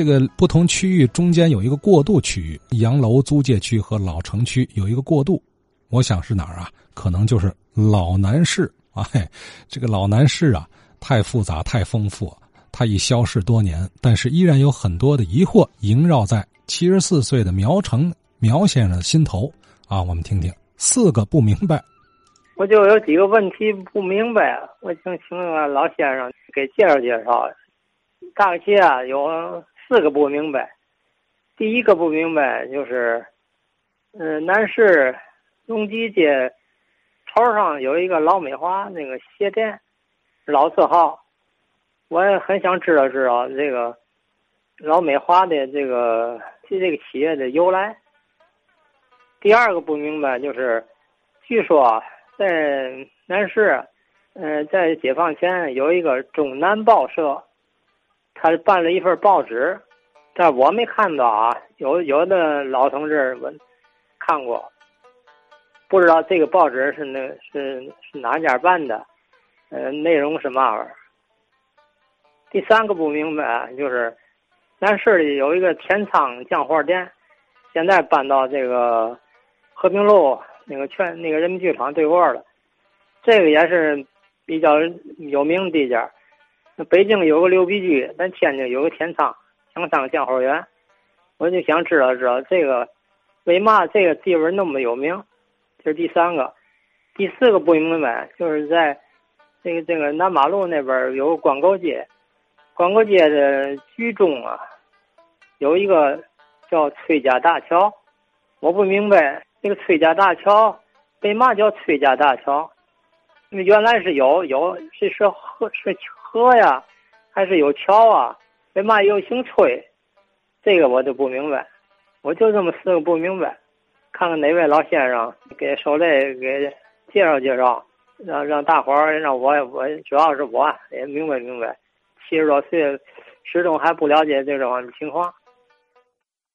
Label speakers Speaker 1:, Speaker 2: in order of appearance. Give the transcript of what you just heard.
Speaker 1: 这个不同区域中间有一个过渡区域，洋楼租界区和老城区有一个过渡，我想是哪儿啊？可能就是老南市。哎，这个老南市啊，太复杂太丰富，它已消逝多年，但是依然有很多的疑惑萦绕在七十四岁的苗成苗先生的心头啊。我们听听四个不明白。
Speaker 2: 我就有几个问题不明白，我请请老先生给介绍介绍。大概啊有四个不明白。第一个不明白就是，嗯，南市农机街。头上有一个老美华那个鞋店，老字号，我也很想知道知道这个老美华的这个这个企业的由来。第二个不明白就是，据说在南市，嗯，在解放前有一个中南报社，他办了一份报纸，但我没看到啊，有有的老同志我看过。不知道这个报纸是那，是是哪家办的？呃，内容是嘛玩意儿？第三个不明白就是，咱市里有一个天仓酱货店，现在搬到这个和平路那个全那个人民剧场对过了。这个也是比较有名的地家。北京有个六必居，咱天津有个天仓天仓酱货园。我就想知道知道这个为嘛这个地方那么有名？这是第三个，第四个不明白，就是在这个这个南马路那边有个光沟街，光沟街的居中啊，有一个叫崔家大桥，我不明白这个崔家大桥为嘛叫崔家大桥？那原来是有有是是河是河呀，还是有桥啊？为嘛又姓崔？这个我就不明白，我就这么四个不明白。看看哪位老先生给受累给介绍介绍，让让大伙儿让我我主要是我也明白明白，七十多岁始终还不了解这种情况。